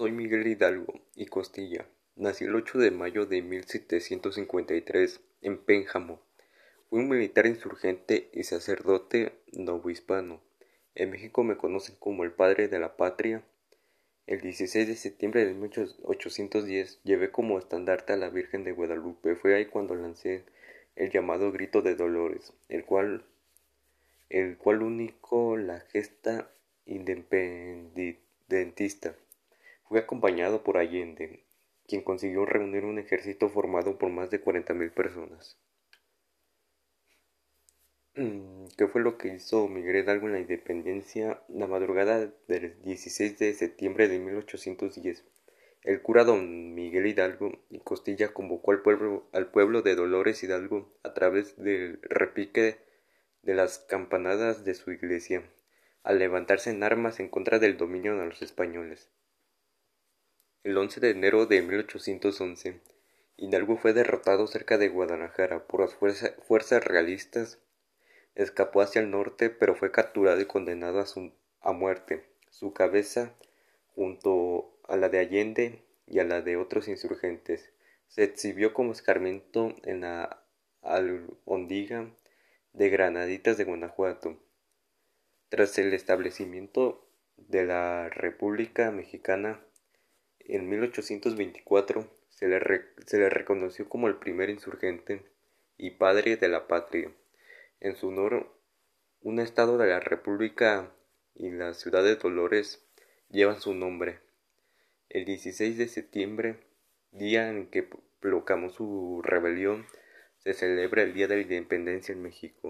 Soy Miguel Hidalgo y Costilla. Nací el 8 de mayo de 1753 en Pénjamo. Fui un militar insurgente y sacerdote novohispano. En México me conocen como el padre de la patria. El 16 de septiembre de 1810 llevé como estandarte a la Virgen de Guadalupe. Fue ahí cuando lancé el llamado grito de Dolores, el cual, el cual único la gesta independentista. Fue acompañado por Allende, quien consiguió reunir un ejército formado por más de 40.000 personas. Mm, ¿Qué fue lo que hizo Miguel Hidalgo en la independencia la madrugada del 16 de septiembre de 1810? El cura don Miguel Hidalgo y Costilla convocó al pueblo, al pueblo de Dolores Hidalgo a través del repique de las campanadas de su iglesia, al levantarse en armas en contra del dominio de los españoles. El 11 de enero de 1811, Hidalgo fue derrotado cerca de Guadalajara por las fuerzas realistas. Escapó hacia el norte, pero fue capturado y condenado a, su, a muerte. Su cabeza, junto a la de Allende y a la de otros insurgentes, se exhibió como escarmiento en la albondiga de Granaditas de Guanajuato. Tras el establecimiento de la República Mexicana, en 1824 se le, reconoció como el primer insurgente y padre de la patria. En su honor, un estado de la República y la ciudad de Dolores llevan su nombre. El 16 de septiembre, día en que proclamó su rebelión, se celebra el Día de la Independencia en México.